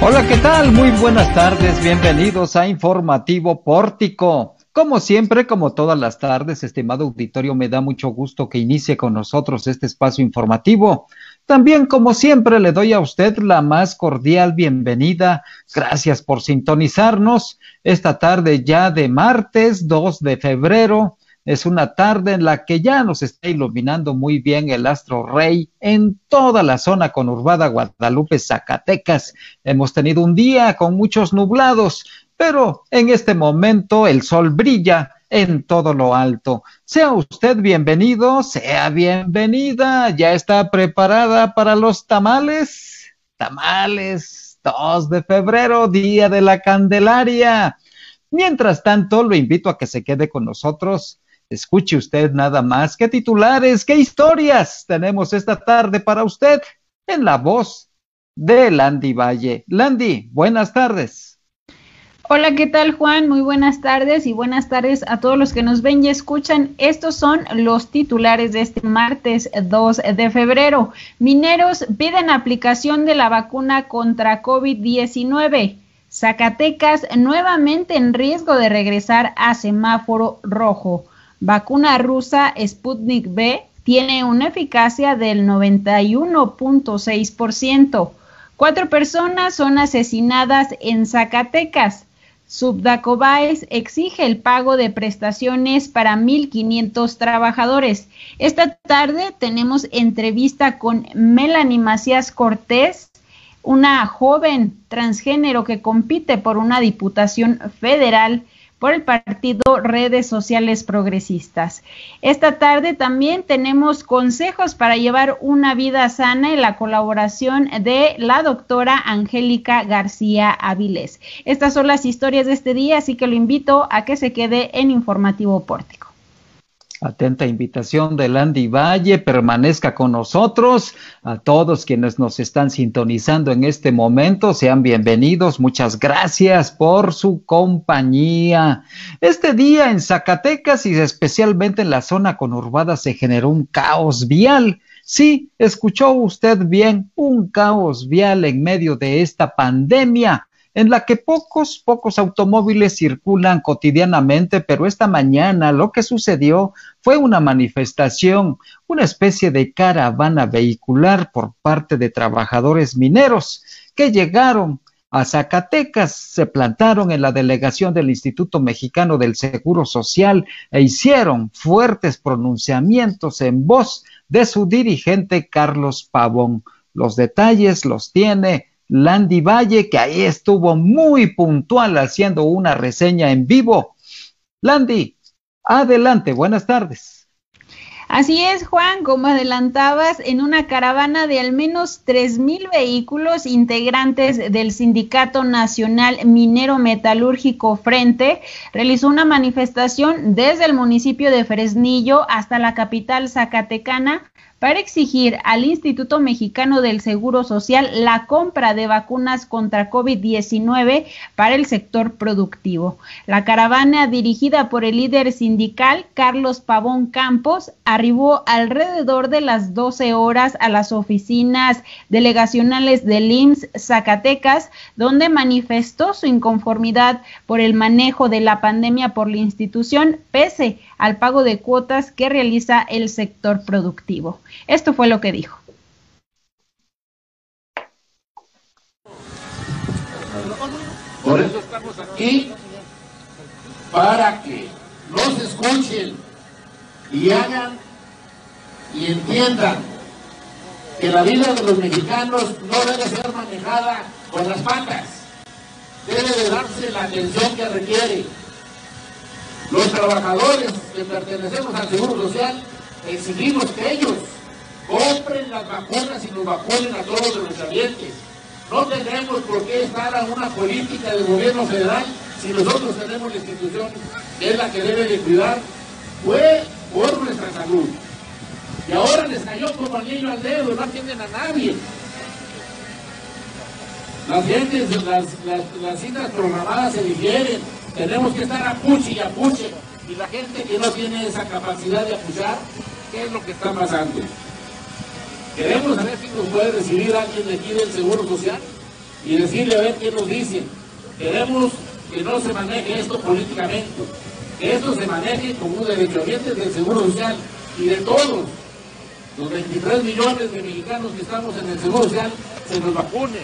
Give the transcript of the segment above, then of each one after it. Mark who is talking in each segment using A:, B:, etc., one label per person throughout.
A: Hola, ¿qué tal? Muy buenas tardes, bienvenidos a Informativo Pórtico. Como siempre, como todas las tardes, estimado auditorio, me da mucho gusto que inicie con nosotros este espacio informativo. También, como siempre, le doy a usted la más cordial bienvenida. Gracias por sintonizarnos esta tarde ya de martes 2 de febrero es una tarde en la que ya nos está iluminando muy bien el astro rey en toda la zona conurbada Guadalupe, Zacatecas. Hemos tenido un día con muchos nublados, pero en este momento el sol brilla en todo lo alto. Sea usted bienvenido, sea bienvenida. ¿Ya está preparada para los tamales? Tamales, 2 de febrero, día de la Candelaria. Mientras tanto, lo invito a que se quede con nosotros Escuche usted nada más qué titulares, qué historias tenemos esta tarde para usted en la voz de Landy Valle. Landy, buenas tardes.
B: Hola, ¿qué tal Juan? Muy buenas tardes y buenas tardes a todos los que nos ven y escuchan. Estos son los titulares de este martes 2 de febrero. Mineros piden aplicación de la vacuna contra COVID-19. Zacatecas nuevamente en riesgo de regresar a semáforo rojo vacuna rusa Sputnik V tiene una eficacia del 91.6%. Cuatro personas son asesinadas en Zacatecas. Subdacobaes exige el pago de prestaciones para 1.500 trabajadores. Esta tarde tenemos entrevista con Melanie Macías Cortés, una joven transgénero que compite por una diputación federal por el partido Redes Sociales Progresistas. Esta tarde también tenemos consejos para llevar una vida sana en la colaboración de la doctora Angélica García Avilés. Estas son las historias de este día, así que lo invito a que se quede en Informativo Pórtico.
A: Atenta invitación de Landy Valle, permanezca con nosotros. A todos quienes nos están sintonizando en este momento, sean bienvenidos. Muchas gracias por su compañía. Este día en Zacatecas y especialmente en la zona conurbada se generó un caos vial. Sí, escuchó usted bien, un caos vial en medio de esta pandemia en la que pocos, pocos automóviles circulan cotidianamente, pero esta mañana lo que sucedió fue una manifestación, una especie de caravana vehicular por parte de trabajadores mineros que llegaron a Zacatecas, se plantaron en la delegación del Instituto Mexicano del Seguro Social e hicieron fuertes pronunciamientos en voz de su dirigente Carlos Pavón. Los detalles los tiene Landy Valle, que ahí estuvo muy puntual haciendo una reseña en vivo. Landy, adelante, buenas tardes.
B: Así es, Juan, como adelantabas, en una caravana de al menos mil vehículos integrantes del Sindicato Nacional Minero Metalúrgico Frente, realizó una manifestación desde el municipio de Fresnillo hasta la capital zacatecana para exigir al Instituto Mexicano del Seguro Social la compra de vacunas contra COVID-19 para el sector productivo. La caravana dirigida por el líder sindical Carlos Pavón Campos arribó alrededor de las 12 horas a las oficinas delegacionales del IMSS Zacatecas, donde manifestó su inconformidad por el manejo de la pandemia por la institución, pese al pago de cuotas que realiza el sector productivo. Esto fue lo que dijo.
C: Por eso estamos aquí, para que nos escuchen y hagan y entiendan que la vida de los mexicanos no debe ser manejada con las patas, debe de darse la atención que requiere. Los trabajadores que pertenecemos al Seguro Social exigimos que ellos compren las vacunas y nos vacunen a todos los ambientes. No tenemos por qué estar a una política del gobierno federal si nosotros tenemos la institución que es la que debe de cuidar, fue por nuestra salud. Y ahora les cayó como anillo al dedo, no atienden a nadie. Las, gentes, las, las, citas programadas se difieren, tenemos que estar a puche y a puche. Y la gente que no tiene esa capacidad de apuchar, ¿qué es lo que está pasando? Queremos saber si nos puede recibir alguien de aquí del Seguro Social. y decirle a ver qué nos dicen. Queremos que no se maneje esto políticamente, que esto se maneje como un derechohabiente del Seguro Social y de todos los 23 millones de mexicanos que estamos en el Seguro Social se nos vacune.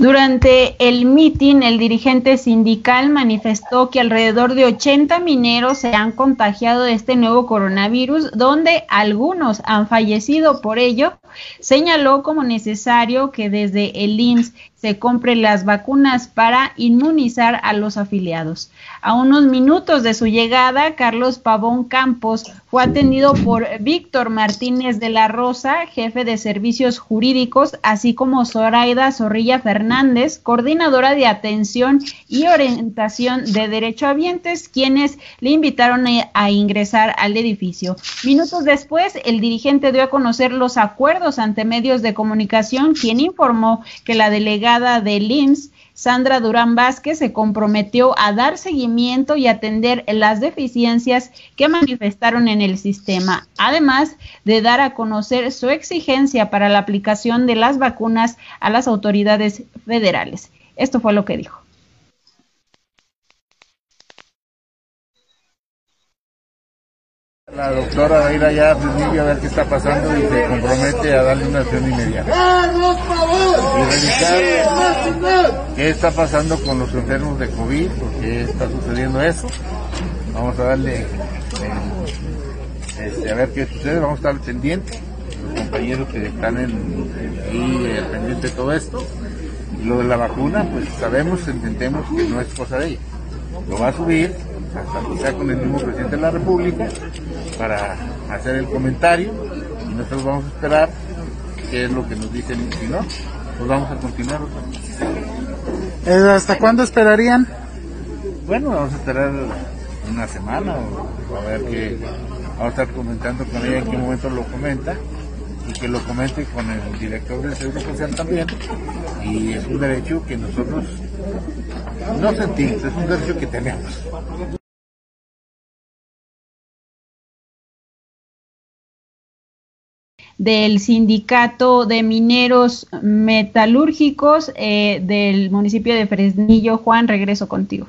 B: Durante el mitin, el dirigente sindical manifestó que alrededor de 80 mineros se han contagiado de este nuevo coronavirus, donde algunos han fallecido por ello. Señaló como necesario que desde el IMSS se compren las vacunas para inmunizar a los afiliados. A unos minutos de su llegada, Carlos Pavón Campos fue atendido por Víctor Martínez de la Rosa, jefe de servicios jurídicos, así como Zoraida Zorrilla Fernández, coordinadora de atención y orientación de derechohabientes, quienes le invitaron a, ingresar al edificio. Minutos después, el dirigente dio a conocer los acuerdos ante medios de comunicación, quien informó que la delegada de LIMS, Sandra Durán Vázquez, se comprometió a dar seguimiento y atender las deficiencias que manifestaron en el sistema, además de dar a conocer su exigencia para la aplicación de las vacunas a las autoridades federales. Esto fue lo que dijo.
D: La doctora va a ir allá a a ver qué está pasando y se compromete a darle una acción inmediata. Y revisar qué está pasando con los enfermos de COVID, porque está sucediendo eso. Vamos a darle, eh, este, a ver qué sucede, vamos a estar pendientes, los compañeros que están en, ahí eh, pendientes de todo esto. Y lo de la vacuna, pues sabemos, entendemos que no es cosa de ella. Lo va a subir, hasta quizá con el mismo presidente de la República para hacer el comentario y nosotros vamos a esperar qué es lo que nos dicen y si no, pues vamos a continuar.
E: Eh, ¿Hasta cuándo esperarían?
D: Bueno, vamos a esperar una semana o, a ver qué, vamos a estar comentando con ella en qué momento lo comenta y que lo comente con el director del Seguro Social también y es un derecho que nosotros no sentimos, es un derecho que tenemos.
B: Del sindicato de mineros metalúrgicos eh, del municipio de Fresnillo. Juan, regreso contigo.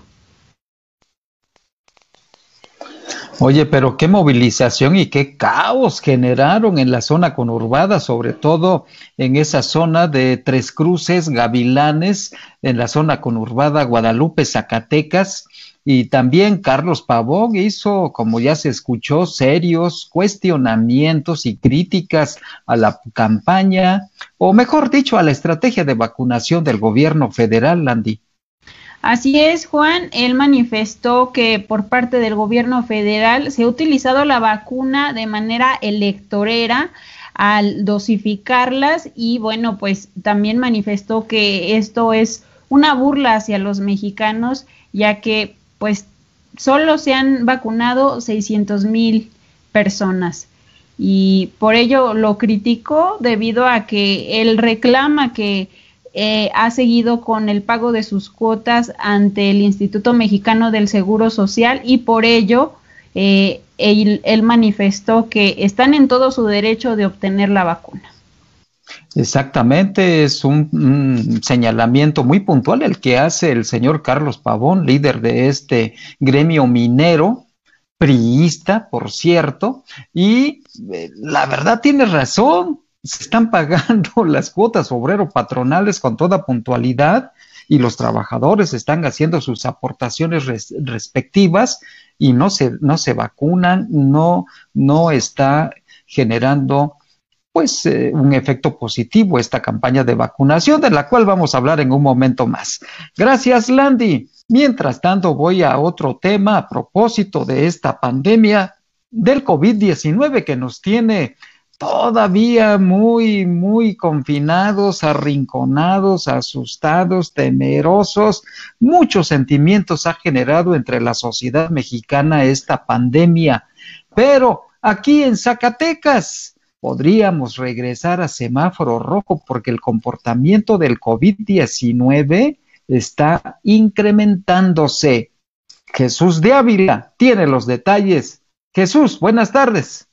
A: Oye, pero qué movilización y qué caos generaron en la zona conurbada, sobre todo en esa zona de Tres Cruces, Gavilanes, en la zona conurbada Guadalupe, Zacatecas, y también Carlos Pavón hizo, como ya se escuchó, serios cuestionamientos y críticas a la campaña, o mejor dicho, a la estrategia de vacunación del gobierno federal, Landy.
B: Así es, Juan. Él manifestó que por parte del gobierno federal se ha utilizado la vacuna de manera electorera al dosificarlas y bueno, pues también manifestó que esto es una burla hacia los mexicanos, ya que pues solo se han vacunado 600 mil personas y por ello lo criticó debido a que él reclama que eh, ha seguido con el pago de sus cuotas ante el Instituto Mexicano del Seguro Social y por ello eh, él manifestó que están en todo su derecho de obtener la vacuna.
A: Exactamente, es un, señalamiento muy puntual el que hace el señor Carlos Pavón, líder de este gremio minero, priista, por cierto, y eh, la verdad tiene razón, se están pagando las cuotas obrero patronales con toda puntualidad y los trabajadores están haciendo sus aportaciones respectivas y no se, no se vacunan, no, no está generando pues eh, un efecto positivo esta campaña de vacunación de la cual vamos a hablar en un momento más. Gracias, Landy. Mientras tanto, voy a otro tema a propósito de esta pandemia del COVID-19 que nos tiene todavía muy, muy confinados, arrinconados, asustados, temerosos. Muchos sentimientos ha generado entre la sociedad mexicana esta pandemia. Pero aquí en Zacatecas, podríamos regresar a semáforo rojo porque el comportamiento del COVID-19 está incrementándose. Jesús de Ávila tiene los detalles. Jesús, buenas tardes.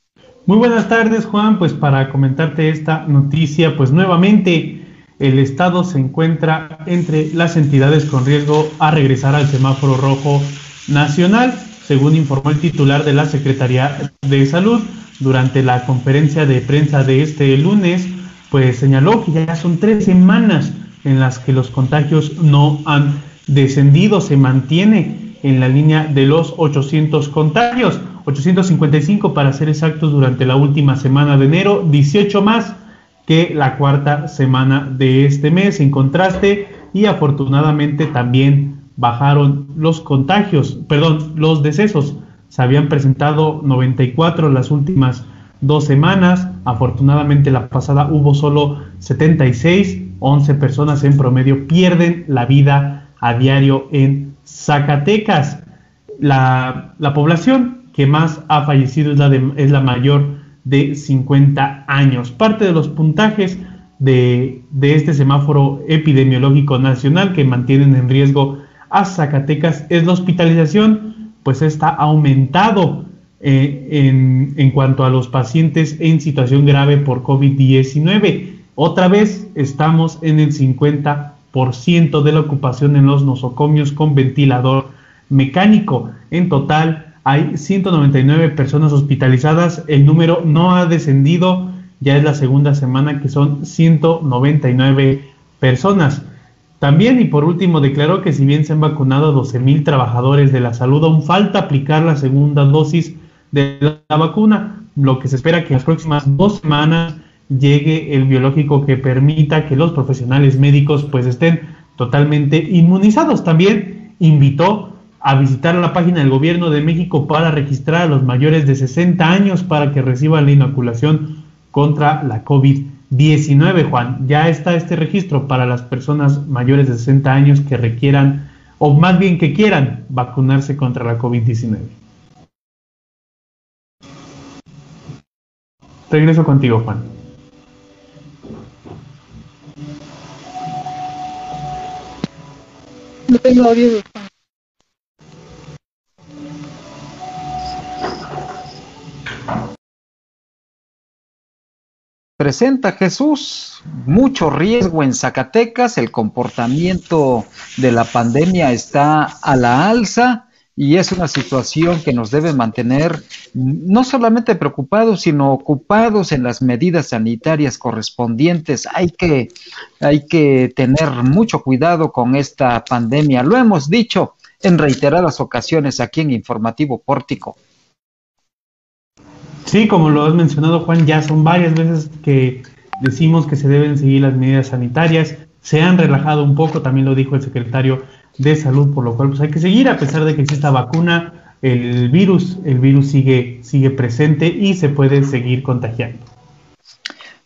F: Muy buenas tardes, Juan. Pues para comentarte esta noticia, pues nuevamente el Estado se encuentra entre las entidades con riesgo a regresar al semáforo rojo nacional, según informó el titular de la Secretaría de Salud durante la conferencia de prensa de este lunes, pues señaló que ya son tres semanas en las que los contagios no han descendido, se mantiene en la línea de los 800 contagios, 855 para ser exactos durante la última semana de enero, 18 más que la cuarta semana de este mes en contraste y afortunadamente también bajaron los contagios, perdón, los decesos. Se habían presentado 94 las últimas dos semanas, afortunadamente la pasada hubo solo 76, 11 personas en promedio pierden la vida a diario en Zacatecas. La, población que más ha fallecido es la, es la mayor de 50 años. Parte de los puntajes de, de, este semáforo epidemiológico nacional que mantienen en riesgo a Zacatecas es la hospitalización, pues está aumentado eh, en, en cuanto a los pacientes en situación grave por COVID-19. Otra vez estamos en el 50 de la ocupación en los nosocomios con ventilador mecánico. En total hay 199 personas hospitalizadas. El número no ha descendido. Ya es la segunda semana que son 199 personas. También y por último declaró que si bien se han vacunado 12.000 trabajadores de la salud, aún falta aplicar la segunda dosis de la vacuna, lo que se espera que en las próximas dos semanas llegue el biológico que permita que los profesionales médicos pues estén totalmente inmunizados. También invitó a visitar la página del gobierno de México para registrar a los mayores de 60 años para que reciban la inoculación contra la COVID-19. Juan, ya está este registro para las personas mayores de 60 años que requieran o más bien que quieran vacunarse contra la COVID-19. Regreso contigo, Juan.
A: No tengo audio Presenta Jesús mucho riesgo en Zacatecas, el comportamiento de la pandemia está a la alza y es una situación que nos debe mantener no solamente preocupados, sino ocupados en las medidas sanitarias correspondientes. Hay que, hay que tener mucho cuidado con esta pandemia. Lo hemos dicho en reiteradas ocasiones aquí en Informativo Pórtico.
F: Sí, como lo has mencionado Juan, ya son varias veces que decimos que se deben seguir las medidas sanitarias. Se han relajado un poco, también lo dijo el secretario de salud, por lo cual pues hay que seguir, a pesar de que exista vacuna, el virus, el virus sigue, sigue presente y se puede seguir contagiando.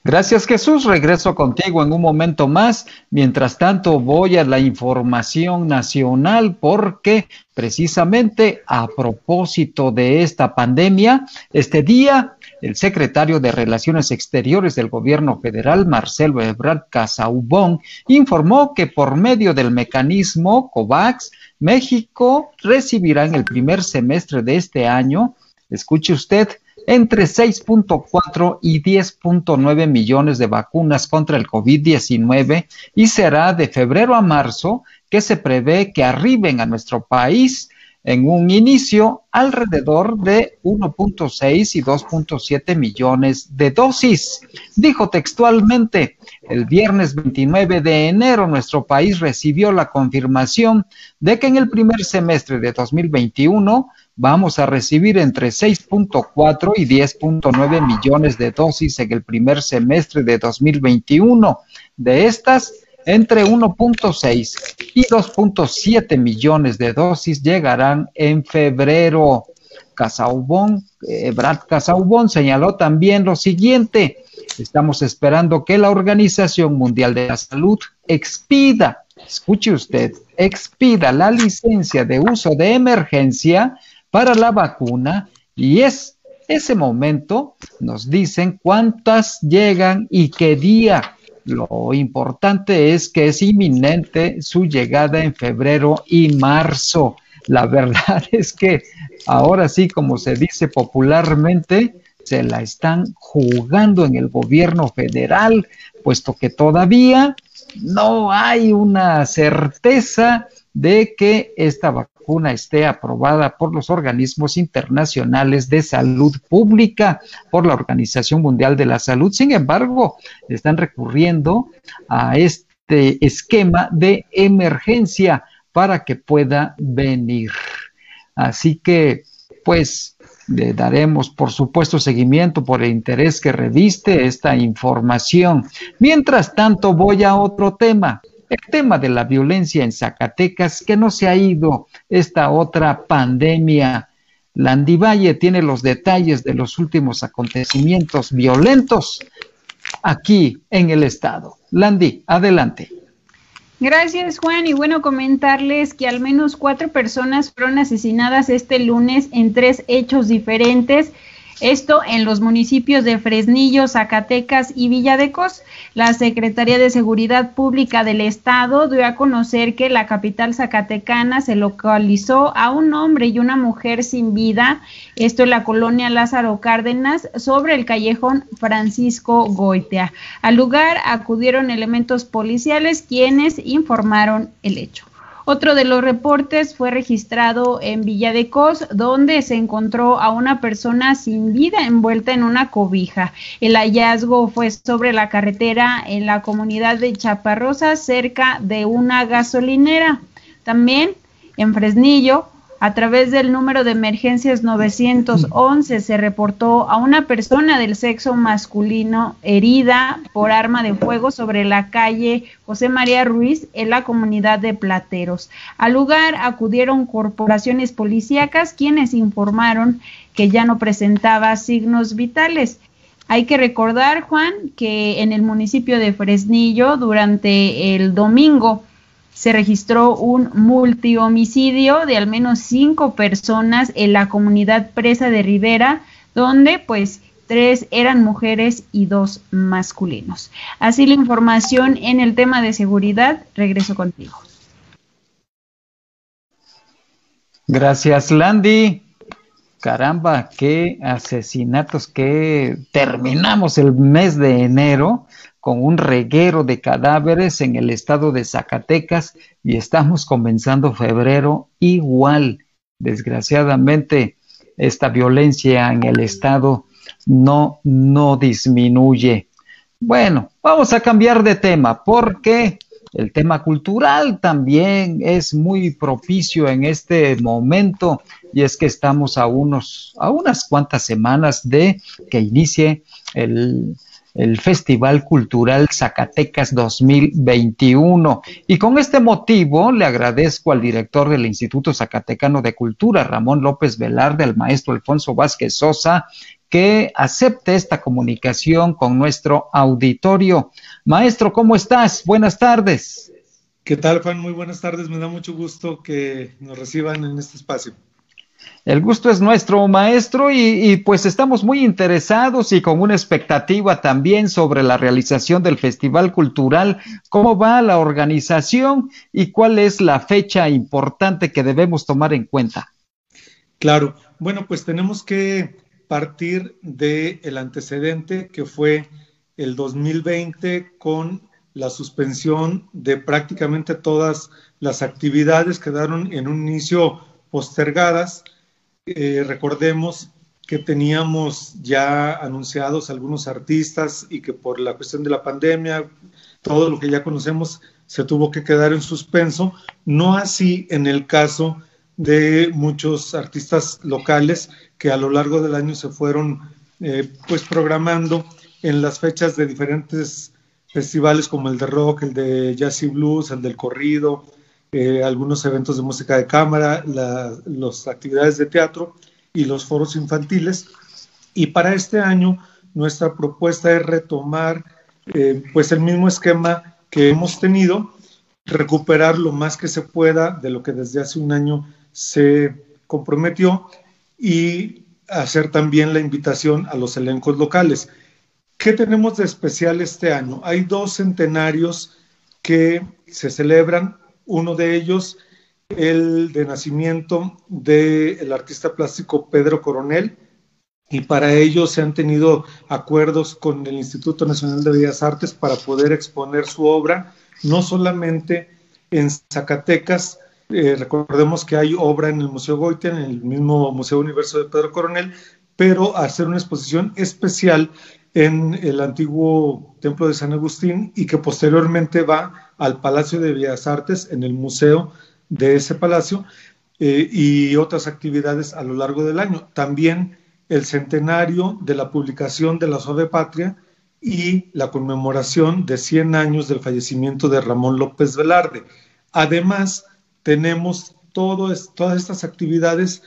A: Gracias Jesús, regreso contigo en un momento más. Mientras tanto voy a la información nacional porque precisamente a propósito de esta pandemia, este día el secretario de Relaciones Exteriores del Gobierno Federal, Marcelo Ebrard Casaubón, informó que por medio del mecanismo COVAX, México recibirá en el primer semestre de este año, escuche usted, entre 6.4 y 10.9 millones de vacunas contra el COVID-19 y será de febrero a marzo que se prevé que arriben a nuestro país en un inicio alrededor de 1.6 y 2.7 millones de dosis. Dijo textualmente, el viernes 29 de enero nuestro país recibió la confirmación de que en el primer semestre de 2021 vamos a recibir entre 6.4 y 10.9 millones de dosis en el primer semestre de 2021. De estas, entre 1.6 y 2.7 millones de dosis llegarán en febrero. Casaubon, eh, Brad Casaubon señaló también lo siguiente, estamos esperando que la Organización Mundial de la Salud expida, escuche usted, expida la licencia de uso de emergencia para la vacuna y es ese momento nos dicen cuántas llegan y qué día. Lo importante es que es inminente su llegada en febrero y marzo. La verdad es que ahora sí, como se dice popularmente, se la están jugando en el gobierno federal, puesto que todavía no hay una certeza de que esta vacuna esté aprobada por los organismos internacionales de salud pública, por la Organización Mundial de la Salud. Sin embargo, están recurriendo a este esquema de emergencia para que pueda venir. Así que, pues, le daremos, por supuesto, seguimiento por el interés que reviste esta información. Mientras tanto, voy a otro tema. El tema de la violencia en Zacatecas, que no se ha ido esta otra pandemia. Landivalle tiene los detalles de los últimos acontecimientos violentos aquí en el estado. Landy, adelante.
B: Gracias, Juan. Y bueno, comentarles que al menos cuatro personas fueron asesinadas este lunes en tres hechos diferentes esto en los municipios de Fresnillo, Zacatecas y Villadecos. La Secretaría de Seguridad Pública del Estado dio a conocer que la capital zacatecana se localizó a un hombre y una mujer sin vida, esto en la colonia Lázaro Cárdenas, sobre el callejón Francisco Goitea. Al lugar acudieron elementos policiales quienes informaron el hecho. Otro de los reportes fue registrado en Villa de Cos, donde se encontró a una persona sin vida envuelta en una cobija. El hallazgo fue sobre la carretera en la comunidad de Chaparrosa, cerca de una gasolinera. También en Fresnillo, a través del número de emergencias 911 se reportó a una persona del sexo masculino herida por arma de fuego sobre la calle José María Ruiz en la comunidad de Plateros. Al lugar acudieron corporaciones policíacas quienes informaron que ya no presentaba signos vitales. Hay que recordar, Juan, que en el municipio de Fresnillo durante el domingo se registró un multihomicidio de al menos cinco personas en la comunidad presa de Rivera, donde pues tres eran mujeres y dos masculinos. Así la información en el tema de seguridad. Regreso contigo.
A: Gracias, Landy. Caramba, qué asesinatos que terminamos el mes de enero con un reguero de cadáveres en el estado de Zacatecas y estamos comenzando febrero igual. Desgraciadamente, esta violencia en el estado no, no disminuye. Bueno, vamos a cambiar de tema porque el tema cultural también es muy propicio en este momento y es que estamos a unos a unas cuantas semanas de que inicie el el Festival Cultural Zacatecas 2021. Y con este motivo le agradezco al director del Instituto Zacatecano de Cultura, Ramón López Velarde, al maestro Alfonso Vázquez Sosa, que acepte esta comunicación con nuestro auditorio. Maestro, ¿cómo estás? Buenas tardes.
G: ¿Qué tal, Juan? Muy buenas tardes. Me da mucho gusto que nos reciban en este espacio.
A: El gusto es nuestro, maestro, y, pues estamos muy interesados y con una expectativa también sobre la realización del Festival Cultural. ¿Cómo va la organización y cuál es la fecha importante que debemos tomar en cuenta?
G: Claro, bueno, pues tenemos que partir del antecedente que fue el 2020 con la suspensión de prácticamente todas las actividades quedaron en un inicio postergadas eh, recordemos que teníamos ya anunciados algunos artistas y que por la cuestión de la pandemia, todo lo que ya conocemos se tuvo que quedar en suspenso, no así en el caso de muchos artistas locales que a lo largo del año se fueron eh, pues programando en las fechas de diferentes festivales como el de rock, el de jazz y blues, el del corrido, eh, algunos eventos de música de cámara, las actividades de teatro y los foros infantiles. Y para este año nuestra propuesta es retomar eh, pues el mismo esquema que hemos tenido, recuperar lo más que se pueda de lo que desde hace un año se comprometió y hacer también la invitación a los elencos locales. ¿Qué tenemos de especial este año? Hay dos centenarios que se celebran uno de ellos, el de nacimiento del artista plástico Pedro Coronel, y para ello se han tenido acuerdos con el Instituto Nacional de Bellas Artes para poder exponer su obra no solamente en Zacatecas, eh, recordemos que hay obra en el Museo Goethe, en el mismo Museo Universo de Pedro Coronel, pero hacer una exposición especial en el antiguo Templo de San Agustín y que posteriormente va al Palacio de Bellas Artes, en el museo de ese palacio, eh, y otras actividades a lo largo del año. También el centenario de la publicación de la Suave Patria y la conmemoración de 100 años del fallecimiento de Ramón López Velarde. Además, tenemos todas estas actividades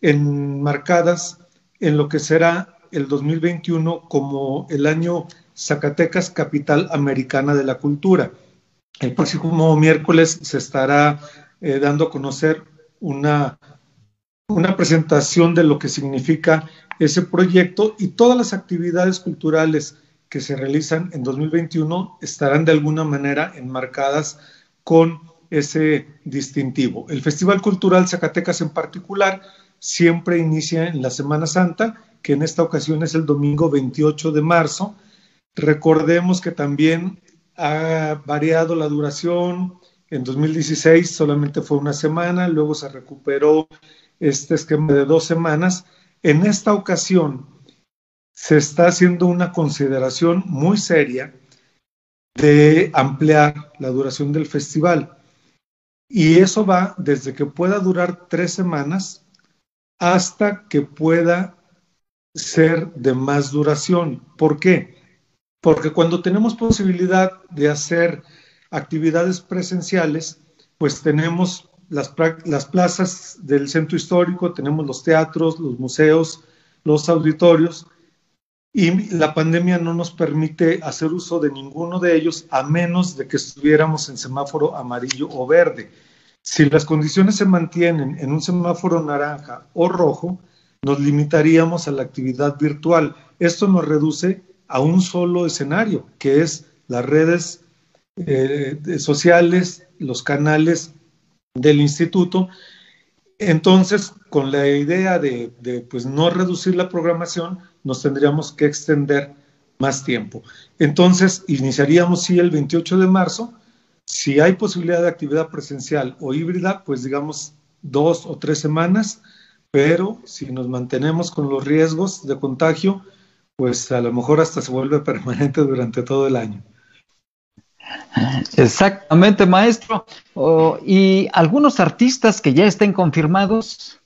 G: enmarcadas en lo que será el 2021 como el año Zacatecas Capital Americana de la Cultura. El próximo miércoles se estará eh, dando a conocer una, una presentación de lo que significa ese proyecto y todas las actividades culturales que se realizan en 2021 estarán de alguna manera enmarcadas con ese distintivo. El Festival Cultural Zacatecas en particular siempre inicia en la Semana Santa, que en esta ocasión es el domingo 28 de marzo. Recordemos que también ha variado la duración. En 2016 solamente fue una semana, luego se recuperó este esquema de dos semanas. En esta ocasión se está haciendo una consideración muy seria de ampliar la duración del festival. Y eso va desde que pueda durar tres semanas hasta que pueda ser de más duración. ¿Por qué? Porque cuando tenemos posibilidad de hacer actividades presenciales, pues tenemos las, las, plazas del centro histórico, tenemos los teatros, los museos, los auditorios, y la pandemia no nos permite hacer uso de ninguno de ellos a menos de que estuviéramos en semáforo amarillo o verde. Si las condiciones se mantienen en un semáforo naranja o rojo, nos limitaríamos a la actividad virtual. Esto nos reduce a un solo escenario, que es las redes eh, sociales, los canales del instituto. Entonces, con la idea de, pues, no reducir la programación, nos tendríamos que extender más tiempo. Entonces, iniciaríamos sí el 28 de marzo. Si hay posibilidad de actividad presencial o híbrida, pues digamos dos o tres semanas, pero si nos mantenemos con los riesgos de contagio, pues a lo mejor hasta se vuelve permanente durante todo el año.
A: Exactamente, maestro. ¿Y algunos artistas que ya estén confirmados?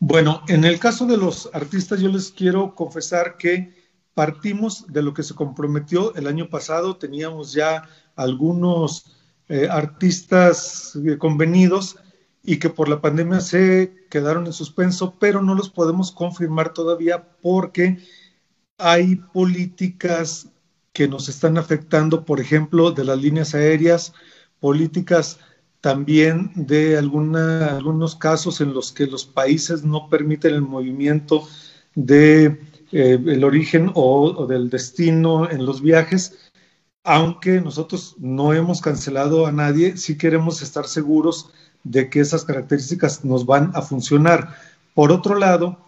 G: Bueno, en el caso de los artistas, yo les quiero confesar que partimos de lo que se comprometió el año pasado. Teníamos ya algunos eh, artistas eh, convenidos y que por la pandemia se quedaron en suspenso, pero no los podemos confirmar todavía porque hay políticas que nos están afectando, por ejemplo, de las líneas aéreas, políticas también de algunos casos en los que los países no permiten el movimiento de eh, el origen o, del destino en los viajes, aunque nosotros no hemos cancelado a nadie, sí queremos estar seguros de que esas características nos van a funcionar. Por otro lado,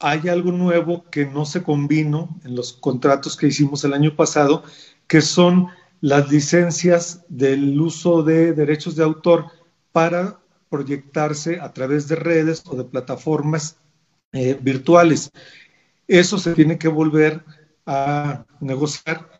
G: hay algo nuevo que no se combinó en los contratos que hicimos el año pasado, que son las licencias del uso de derechos de autor para proyectarse a través de redes o de plataformas eh, virtuales. Eso se tiene que volver a negociar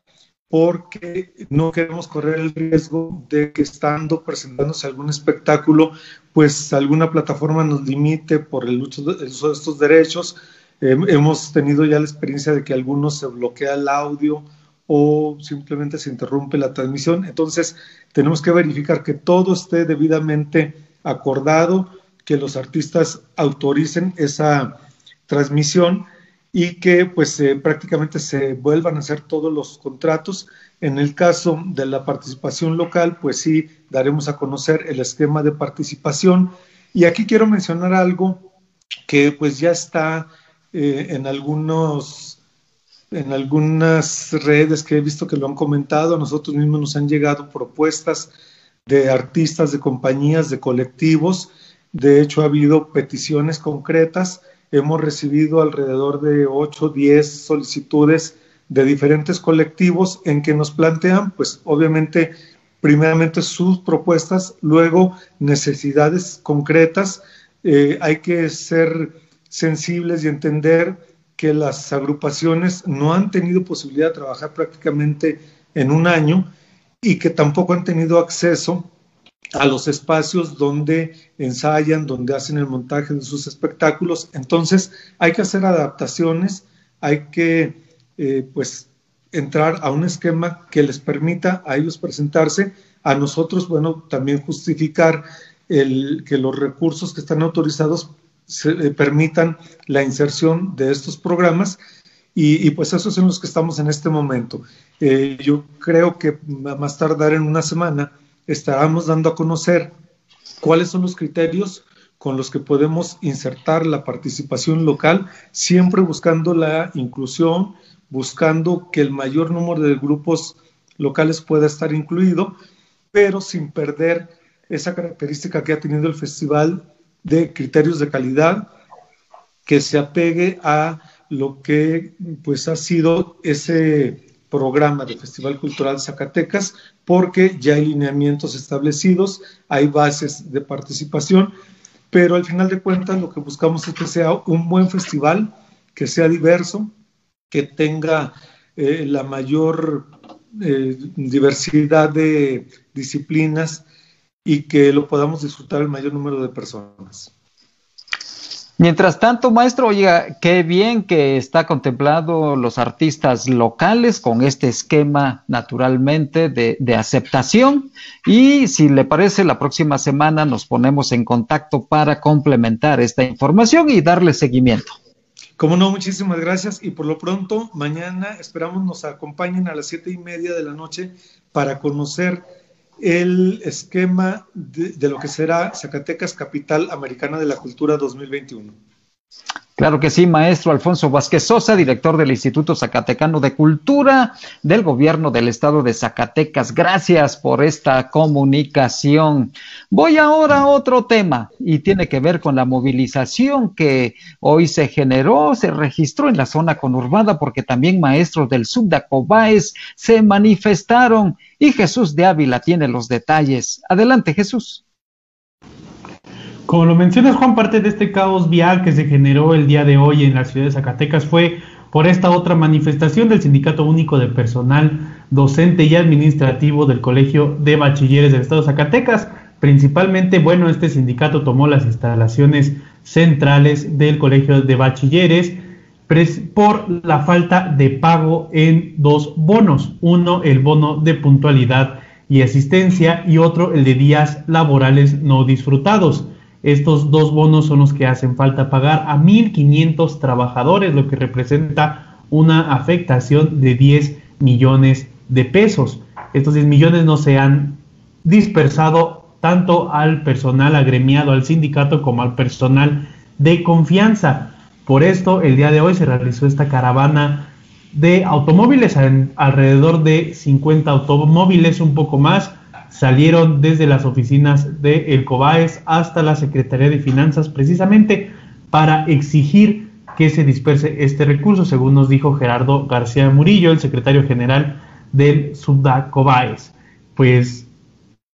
G: porque no queremos correr el riesgo de que estando presentándose algún espectáculo, pues alguna plataforma nos limite por el uso de, estos derechos. hemos tenido ya la experiencia de que algunos se bloquea el audio o simplemente se interrumpe la transmisión. Entonces, tenemos que verificar que todo esté debidamente acordado, que los artistas autoricen esa transmisión y que pues eh, prácticamente se vuelvan a hacer todos los contratos. En el caso de la participación local, pues sí, daremos a conocer el esquema de participación. Y aquí quiero mencionar algo que pues ya está eh, en algunos en algunas redes que he visto que lo han comentado, a nosotros mismos nos han llegado propuestas de artistas, de compañías, de colectivos. De hecho, ha habido peticiones concretas. Hemos recibido alrededor de 8 o 10 solicitudes de diferentes colectivos en que nos plantean, pues obviamente, primeramente sus propuestas, luego necesidades concretas. Eh, hay que ser sensibles y entender que las agrupaciones no han tenido posibilidad de trabajar prácticamente en un año y que tampoco han tenido acceso a los espacios donde ensayan, donde hacen el montaje de sus espectáculos. Entonces hay que hacer adaptaciones, hay que eh, pues entrar a un esquema que les permita a ellos presentarse, a nosotros, bueno, también justificar el, que los recursos que están autorizados se, eh, permitan la inserción de estos programas y, pues esos son los que estamos en este momento. Eh, yo creo que más tardar en una semana estaremos dando a conocer cuáles son los criterios con los que podemos insertar la participación local, siempre buscando la inclusión, buscando que el mayor número de grupos locales pueda estar incluido, pero sin perder esa característica que ha tenido el festival de criterios de calidad, que se apegue a lo que pues ha sido ese programa de Festival Cultural Zacatecas, porque ya hay lineamientos establecidos, hay bases de participación, pero al final de cuentas lo que buscamos es que sea un buen festival, que sea diverso, que tenga eh, la mayor eh, diversidad de disciplinas y que lo podamos disfrutar el mayor número de personas.
A: Mientras tanto, maestro, oiga, qué bien que está contemplado los artistas locales con este esquema naturalmente de, de, aceptación. Y si le parece, la próxima semana nos ponemos en contacto para complementar esta información y darle seguimiento.
G: Como no, muchísimas gracias. Y por lo pronto, mañana esperamos nos acompañen a las siete y media de la noche para conocer el esquema de, lo que será Zacatecas Capital Americana de la Cultura 2021.
A: Claro que sí, maestro Alfonso Vázquez Sosa, director del Instituto Zacatecano de Cultura del Gobierno del Estado de Zacatecas. Gracias por esta comunicación. Voy ahora a otro tema y tiene que ver con la movilización que hoy se generó, se registró en la zona conurbada porque también maestros del Subdacobaes se manifestaron y Jesús de Ávila tiene los detalles. Adelante, Jesús.
F: Como lo mencionas, Juan, parte de este caos vial que se generó el día de hoy en la ciudad de Zacatecas fue por esta otra manifestación del Sindicato Único de Personal Docente y Administrativo del Colegio de Bachilleres del Estado de Zacatecas. Principalmente, bueno, este sindicato tomó las instalaciones centrales del Colegio de Bachilleres por la falta de pago en dos bonos. Uno, el bono de puntualidad y asistencia y otro, el de días laborales no disfrutados. Estos dos bonos son los que hacen falta pagar a 1.500 trabajadores, lo que representa una afectación de 10 millones de pesos. Estos 10 millones no se han dispersado tanto al personal agremiado al sindicato como al personal de confianza. Por esto, el día de hoy se realizó esta caravana de automóviles, alrededor de 50 automóviles, un poco más, salieron desde las oficinas de El Cobaes hasta la Secretaría de Finanzas precisamente para exigir que se disperse este recurso, según nos dijo Gerardo García Murillo, el secretario general del Subda Cobaes. Pues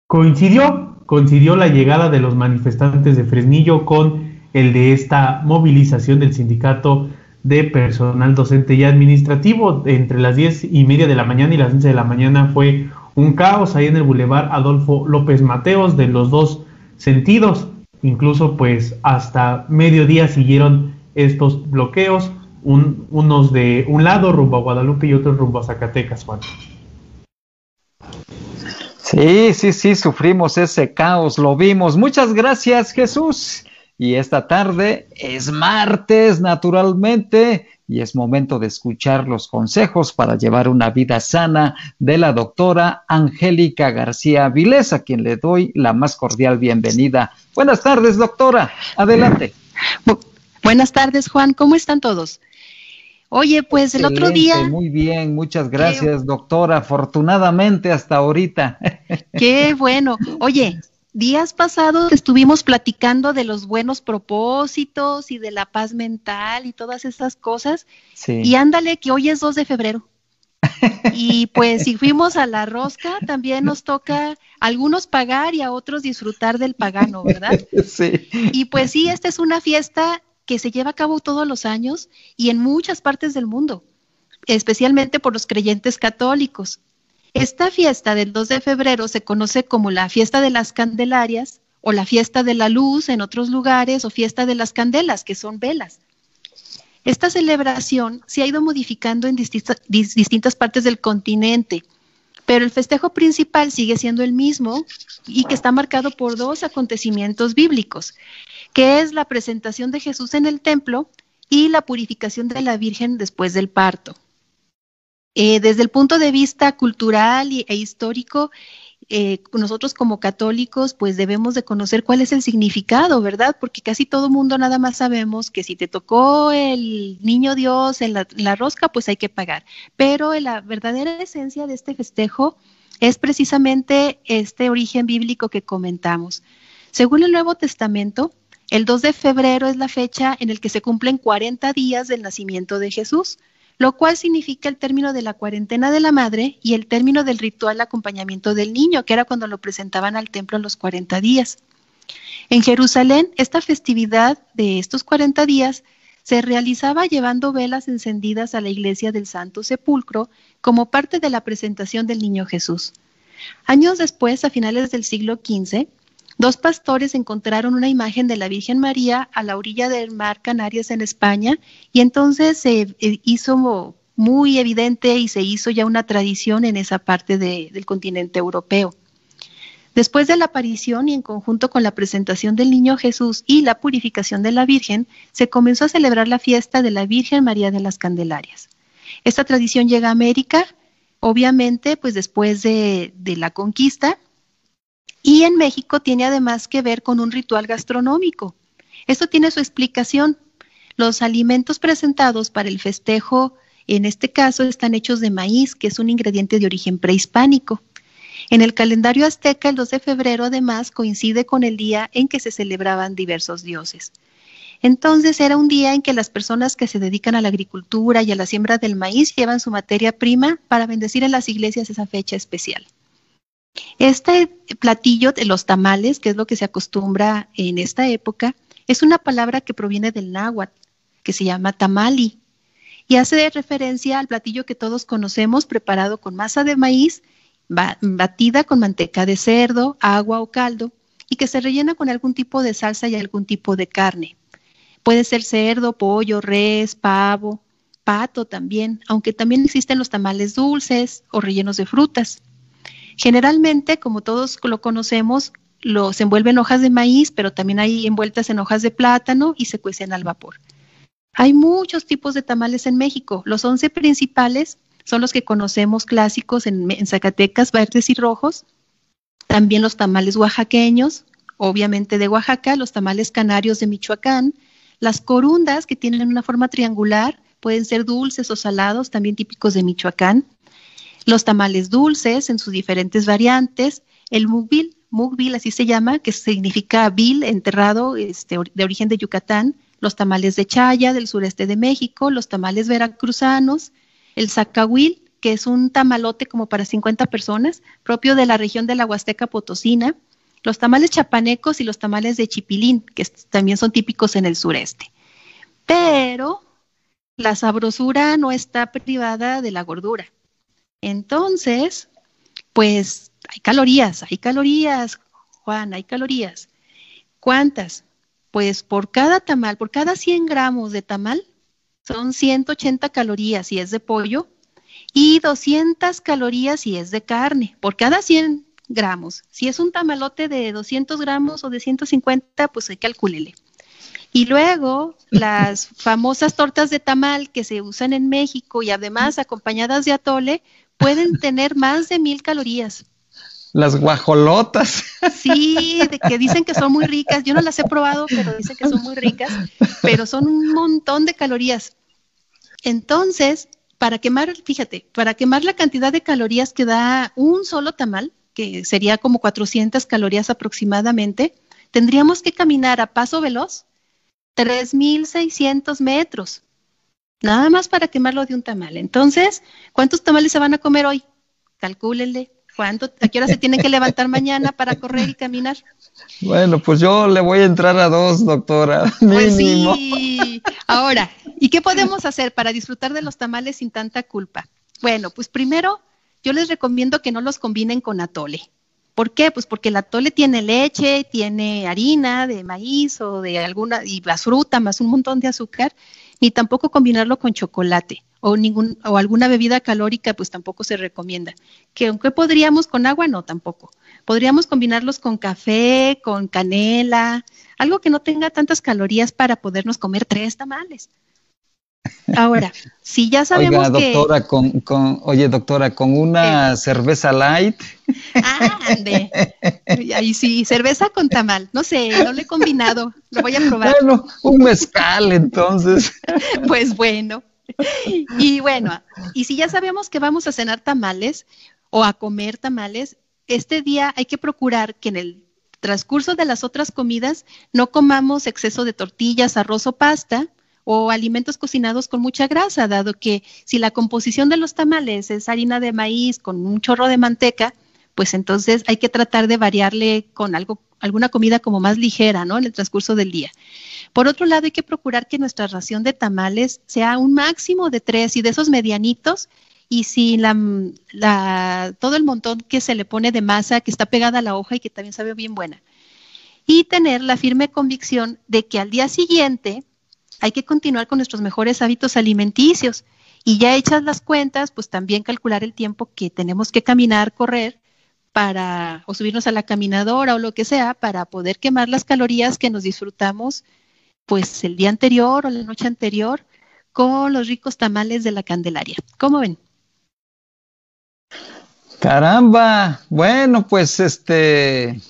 F: coincidió, coincidió la llegada de los manifestantes de Fresnillo con el de esta movilización del sindicato de personal docente y administrativo. Entre las 10 y media de la mañana y las 11 de la mañana fue un caos ahí en el bulevar Adolfo López Mateos de los dos sentidos. Incluso pues hasta mediodía siguieron estos bloqueos, unos de un lado rumbo a Guadalupe y otros rumbo a Zacatecas, Juan.
A: Sí, sí, sí, sufrimos ese caos, lo vimos. Muchas gracias, Jesús. Y esta tarde es martes, naturalmente, y es momento de escuchar los consejos para llevar una vida sana de la doctora Angélica García Vilés, a quien le doy la más cordial bienvenida. Buenas tardes, doctora. Adelante.
H: buenas tardes, Juan. ¿Cómo están todos? Oye, pues el otro día.
A: Muy bien, muchas gracias, doctora. Afortunadamente hasta ahorita.
H: Qué bueno. Oye, días pasados estuvimos platicando de los buenos propósitos y de la paz mental y todas esas cosas. Y ándale, que hoy es 2 de febrero. Y pues si fuimos a la rosca, también nos toca a algunos pagar y a otros disfrutar del pagano, ¿verdad?
A: Sí.
H: Y pues sí, esta es una fiesta que se lleva a cabo todos los años y en muchas partes del mundo, especialmente por los creyentes católicos. Esta fiesta del 2 de febrero se conoce como la fiesta de las Candelarias o la fiesta de la luz en otros lugares o fiesta de las candelas, que son velas. Esta celebración se ha ido modificando en distintas, partes del continente, pero el festejo principal sigue siendo el mismo y que está marcado por dos acontecimientos bíblicos, que es la presentación de Jesús en el templo y la purificación de la Virgen después del parto. Eh, desde el punto de vista cultural e histórico, eh, nosotros como católicos pues debemos de conocer cuál es el significado, ¿verdad? Porque casi todo mundo nada más sabemos que si te tocó el niño Dios en la, rosca, pues hay que pagar. Pero la verdadera esencia de este festejo es precisamente este origen bíblico que comentamos. Según el Nuevo Testamento, el 2 de febrero es la fecha en el que se cumplen 40 días del nacimiento de Jesús lo cual significa el término de la cuarentena de la madre y el término del ritual acompañamiento del niño, que era cuando lo presentaban al templo en los 40 días. En Jerusalén, esta festividad de estos 40 días se realizaba llevando velas encendidas a la iglesia del Santo Sepulcro como parte de la presentación del niño Jesús. Años después, a finales del siglo XV, Dos pastores encontraron una imagen de la Virgen María a la orilla del mar Canarias en España y entonces se eh, hizo muy evidente y se hizo ya una tradición en esa parte del continente europeo. Después de la aparición y en conjunto con la presentación del niño Jesús y la purificación de la Virgen, se comenzó a celebrar la fiesta de la Virgen María de las Candelarias. Esta tradición llega a América, obviamente, pues después de la conquista, y en México tiene además que ver con un ritual gastronómico. Esto tiene su explicación. Los alimentos presentados para el festejo, en este caso, están hechos de maíz, que es un ingrediente de origen prehispánico. En el calendario azteca, el 2 de febrero, además, coincide con el día en que se celebraban diversos dioses. Entonces era un día en que las personas que se dedican a la agricultura y a la siembra del maíz llevan su materia prima para bendecir en las iglesias esa fecha especial. Este platillo de los tamales, que es lo que se acostumbra en esta época, es una palabra que proviene del náhuatl, que se llama tamali, y hace referencia al platillo que todos conocemos preparado con masa de maíz, batida con manteca de cerdo, agua o caldo, y que se rellena con algún tipo de salsa y algún tipo de carne. Puede ser cerdo, pollo, res, pavo, pato también, aunque también existen los tamales dulces o rellenos de frutas. Generalmente, como todos lo conocemos, los envuelven hojas de maíz, pero también hay envueltas en hojas de plátano y se cuecen al vapor. Hay muchos tipos de tamales en México. Los once principales son los que conocemos clásicos en, en Zacatecas, verdes y rojos. También los tamales oaxaqueños, obviamente de Oaxaca, los tamales canarios de Michoacán, las corundas que tienen una forma triangular, pueden ser dulces o salados, también típicos de Michoacán los tamales dulces en sus diferentes variantes, el mugbil, mugbil así se llama, que significa vil, enterrado, este, de origen de Yucatán, los tamales de Chaya del sureste de México, los tamales veracruzanos, el zacahuil, que es un tamalote como para 50 personas, propio de la región de la Huasteca Potosina, los tamales chapanecos y los tamales de chipilín, que también son típicos en el sureste. Pero la sabrosura no está privada de la gordura. Entonces, pues hay calorías, hay calorías, Juan, hay calorías. ¿Cuántas? Pues por cada tamal, por cada 100 gramos de tamal, son 180 calorías si es de pollo y 200 calorías si es de carne, por cada 100 gramos. Si es un tamalote de 200 gramos o de 150, pues hay calculele. Y luego las famosas tortas de tamal que se usan en México y además acompañadas de atole, pueden tener más de mil calorías.
A: Las guajolotas.
H: Sí, de que dicen que son muy ricas. Yo no las he probado, pero dicen que son muy ricas, pero son un montón de calorías. Entonces, para quemar, fíjate, para quemar la cantidad de calorías que da un solo tamal, que sería como 400 calorías aproximadamente, tendríamos que caminar a paso veloz 3.600 metros. Nada más para quemarlo de un tamal. Entonces, ¿cuántos tamales se van a comer hoy? Calcúlenle. ¿Cuánto, ¿A qué hora se tienen que levantar mañana para correr y caminar?
A: Bueno, pues yo le voy a entrar a dos, doctora.
H: Pues sí. Ahora, ¿y qué podemos hacer para disfrutar de los tamales sin tanta culpa? Bueno, pues primero, yo les recomiendo que no los combinen con atole. ¿Por qué? Pues porque el atole tiene leche, tiene harina de maíz o de alguna, y las frutas, más un montón de azúcar, ni tampoco combinarlo con chocolate o ningún o alguna bebida calórica, pues tampoco se recomienda. Que aunque podríamos con agua, no tampoco. Podríamos combinarlos con café, con canela, algo que no tenga tantas calorías para podernos comer tres tamales. Ahora, si ya sabemos
A: Oiga, doctora, con, con, oye, doctora, con una cerveza light.
H: Ah, ande. Ahí sí, cerveza con tamal. No sé, no lo he combinado. Lo voy a probar.
A: Bueno, un mezcal, entonces.
H: Pues bueno. Y bueno, y si ya sabemos que vamos a cenar tamales o a comer tamales, este día hay que procurar que en el transcurso de las otras comidas no comamos exceso de tortillas, arroz o pasta o alimentos cocinados con mucha grasa, dado que si la composición de los tamales es harina de maíz con un chorro de manteca, pues entonces hay que tratar de variarle con algo, alguna comida como más ligera, ¿no? En el transcurso del día. Por otro lado, hay que procurar que nuestra ración de tamales sea un máximo de tres y de esos medianitos y si la, todo el montón que se le pone de masa que está pegada a la hoja y que también sabe bien buena. Y tener la firme convicción de que al día siguiente hay que continuar con nuestros mejores hábitos alimenticios. Y ya hechas las cuentas, pues también calcular el tiempo que tenemos que caminar, correr, para, o subirnos a la caminadora o lo que sea, para poder quemar las calorías que nos disfrutamos, pues el día anterior o la noche anterior, con los ricos tamales de la Candelaria. ¿Cómo ven?
A: Caramba, bueno, pues este,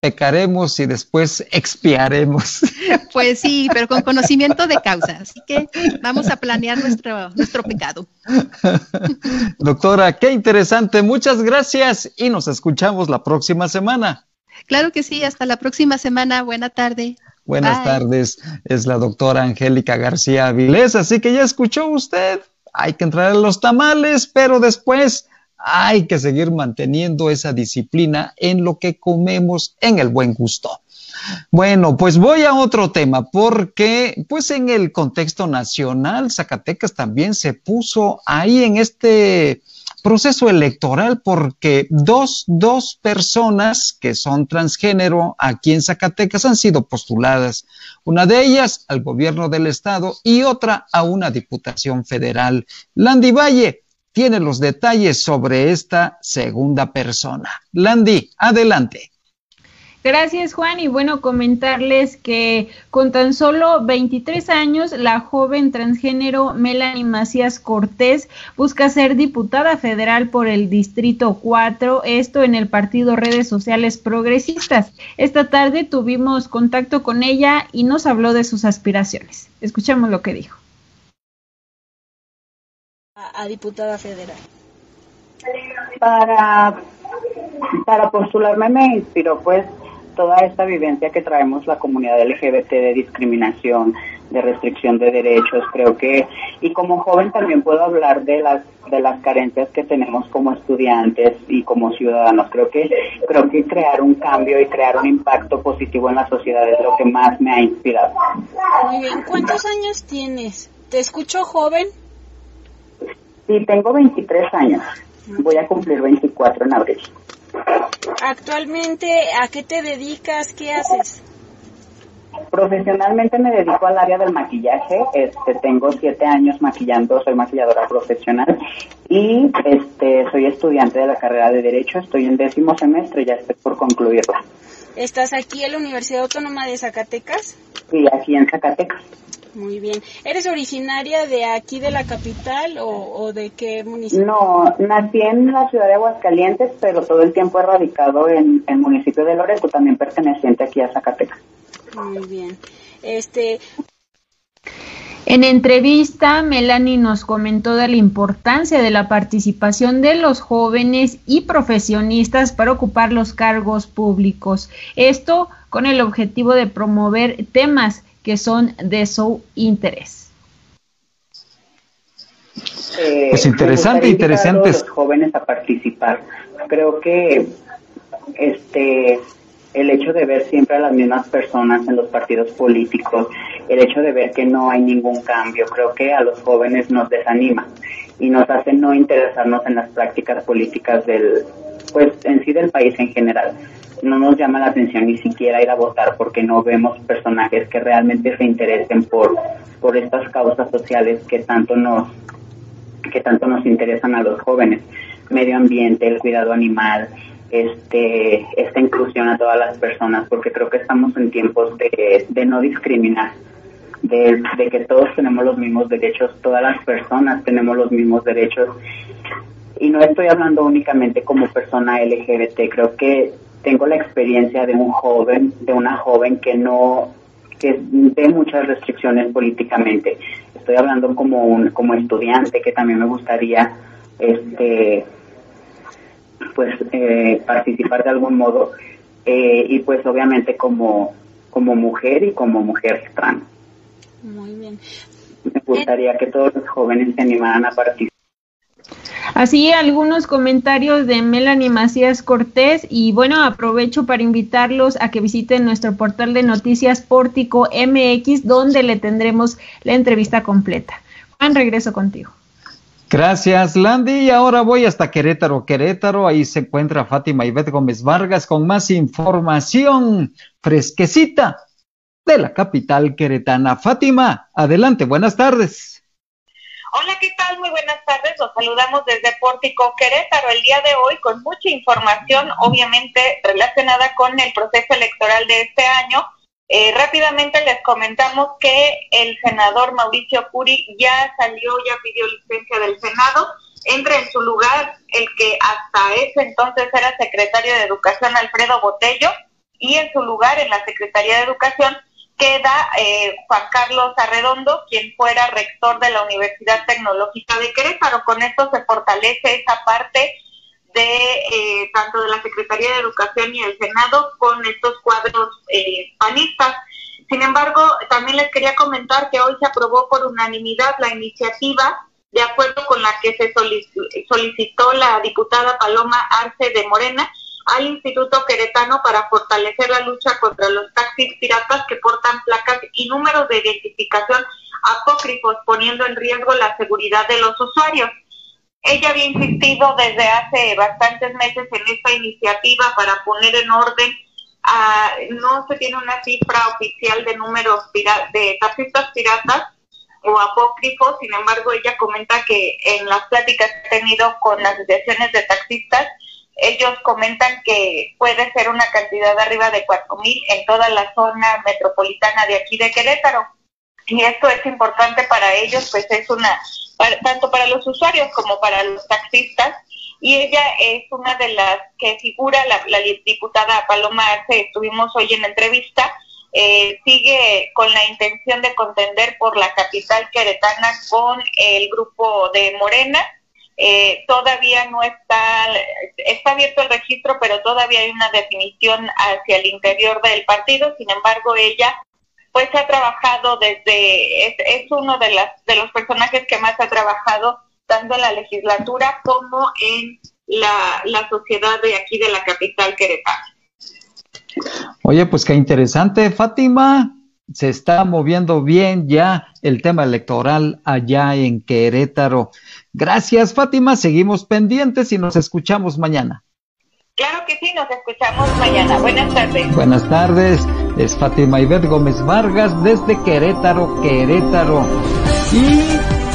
A: pecaremos y después expiaremos.
H: Pues sí, pero con conocimiento de causa. Así que vamos a planear nuestro, nuestro pecado.
A: Doctora, qué interesante. Muchas gracias y nos escuchamos la próxima semana.
H: Claro que sí, hasta la próxima semana. Buena tarde.
A: Buenas tardes. Es la doctora Angélica García Avilés. Así que ya escuchó usted. Hay que entrar a los tamales, pero después hay que seguir manteniendo esa disciplina en lo que comemos en el buen gusto. Bueno, pues voy a otro tema, porque pues en el contexto nacional, Zacatecas también se puso ahí en este proceso electoral porque dos, dos personas que son transgénero aquí en Zacatecas han sido postuladas. Una de ellas al gobierno del estado y otra a una diputación federal. Landy Valle tiene los detalles sobre esta segunda persona. Landy, adelante.
B: Gracias Juan y bueno comentarles que con tan solo 23 años la joven transgénero Melanie Macías Cortés busca ser diputada federal por el Distrito 4, esto en el partido Redes Sociales Progresistas. Esta tarde tuvimos contacto con ella y nos habló de sus aspiraciones. Escuchamos lo que dijo.
I: A, diputada federal.
J: Para, para postularme me inspiró pues toda esta vivencia que traemos la comunidad LGBT de discriminación, de restricción de derechos, creo que y como joven también puedo hablar de las de las carencias que tenemos como estudiantes y como ciudadanos. Creo que creo que crear un cambio y crear un impacto positivo en la sociedad es lo que más me ha inspirado.
I: Muy bien, ¿cuántos años tienes? ¿Te escucho joven?
J: Sí, tengo 23 años. Voy a cumplir 24 en abril.
I: Actualmente, ¿a qué te dedicas? ¿Qué haces?
J: Profesionalmente me dedico al área del maquillaje. Este, tengo siete años maquillando, soy maquilladora profesional y este, soy estudiante de la carrera de Derecho. Estoy en décimo semestre, ya estoy por concluirla.
I: ¿Estás aquí en la Universidad Autónoma de Zacatecas?
J: Sí, aquí en Zacatecas.
I: Muy bien. ¿Eres originaria de aquí de la capital o, de qué municipio?
J: No, nací en la ciudad de Aguascalientes, pero todo el tiempo he radicado en el municipio de Loreto, también perteneciente aquí a Zacatecas.
I: Muy bien. Este.
B: En entrevista, Melanie nos comentó de la importancia de la participación de los jóvenes y profesionistas para ocupar los cargos públicos. Esto con el objetivo de promover temas que son de su interés.
J: Eh,
A: pues interesante, interesante.
J: A los jóvenes a participar. Creo que este el hecho de ver siempre a las mismas personas en los partidos políticos, el hecho de ver que no hay ningún cambio, creo que a los jóvenes nos desanima y nos hace no interesarnos en las prácticas políticas del, pues en sí del país en general. No nos llama la atención ni siquiera ir a votar porque no vemos personajes que realmente se interesen por, por estas causas sociales que tanto nos, que tanto nos interesan a los jóvenes. Medio ambiente, el cuidado animal, este, esta inclusión a todas las personas, porque creo que estamos en tiempos de, de no discriminar de, que todos tenemos los mismos derechos, todas las personas tenemos los mismos derechos. Y no estoy hablando únicamente como persona LGBT, creo que tengo la experiencia de un joven, de una joven que no que ve muchas restricciones políticamente. Estoy hablando como un como estudiante que también me gustaría este pues eh, participar de algún modo eh, y pues obviamente como como mujer y como mujer trans.
I: Muy bien.
J: Me gustaría que todos los jóvenes se animaran a participar.
B: Así algunos comentarios de Melanie Macías Cortés y bueno, aprovecho para invitarlos a que visiten nuestro portal de noticias Pórtico MX donde le tendremos la entrevista completa. Juan, regreso contigo.
A: Gracias, Landy. Y ahora voy hasta Querétaro, Querétaro. Ahí se encuentra Fátima Ivette Gómez Vargas con más información fresquecita de la capital queretana. Fátima, adelante, buenas tardes.
K: Hola. Muy buenas tardes. Los saludamos desde Pórtico Querétaro el día de hoy con mucha información, obviamente relacionada con el proceso electoral de este año. Eh, rápidamente les comentamos que el senador Mauricio Curi ya salió, ya pidió licencia del Senado. Entra en su lugar el que hasta ese entonces era secretario de Educación, Alfredo Botello, y en su lugar en la Secretaría de Educación queda eh, Juan Carlos Arredondo, quien fuera rector de la Universidad Tecnológica de Querétaro. Con esto se fortalece esa parte de eh, tanto de la Secretaría de Educación y el Senado con estos cuadros eh, panistas. Sin embargo, también les quería comentar que hoy se aprobó por unanimidad la iniciativa de acuerdo con la que se solicitó la diputada Paloma Arce de Morena, al Instituto Queretano para fortalecer la lucha contra los taxis piratas que portan placas y números de identificación apócrifos, poniendo en riesgo la seguridad de los usuarios. Ella había insistido desde hace bastantes meses en esta iniciativa para poner en orden, a, no se tiene una cifra oficial de números de taxistas piratas o apócrifos, sin embargo ella comenta que en las pláticas que ha tenido con las asociaciones de taxistas, ellos comentan que puede ser una cantidad arriba de mil en toda la zona metropolitana de aquí de Querétaro. Y esto es importante para ellos, pues es una, tanto para los usuarios como para los taxistas. Y ella es una de las que figura, la, diputada Paloma Arce, estuvimos hoy en entrevista, eh, sigue con la intención de contender por la capital queretana con el grupo de Morena eh, todavía no está, está abierto el registro, pero todavía hay una definición hacia el interior del partido. Sin embargo, ella pues ha trabajado desde, es, uno de, las, de los personajes que más ha trabajado tanto en la legislatura como en la, la sociedad de aquí de la capital queretana.
A: Oye, pues qué interesante, Fátima. Se está moviendo bien ya el tema electoral allá en Querétaro. Gracias, Fátima. Seguimos pendientes y nos escuchamos mañana.
K: Claro que sí, nos escuchamos mañana. Buenas tardes.
A: Buenas tardes. Es Fátima Ibet Gómez Vargas desde Querétaro, Querétaro. Y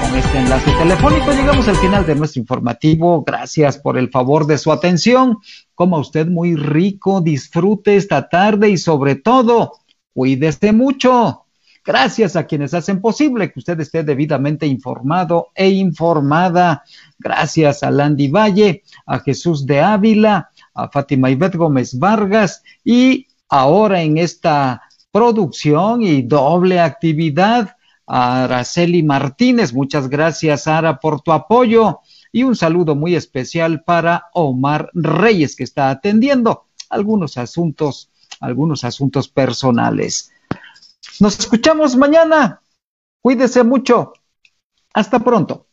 A: con este enlace telefónico llegamos al final de nuestro informativo. Gracias por el favor de su atención. Coma usted muy rico, disfrute esta tarde y sobre todo, cuídese mucho. Gracias a quienes hacen posible que usted esté debidamente informado e informada. Gracias a Landy Valle, a Jesús de Ávila, a Fátima Ivette Gómez Vargas y ahora en esta producción y doble actividad a Araceli Martínez. Muchas gracias, Ara, por tu apoyo. Y un saludo muy especial para Omar Reyes, que está atendiendo algunos asuntos, algunos asuntos personales. Nos escuchamos mañana. Cuídese mucho. Hasta pronto.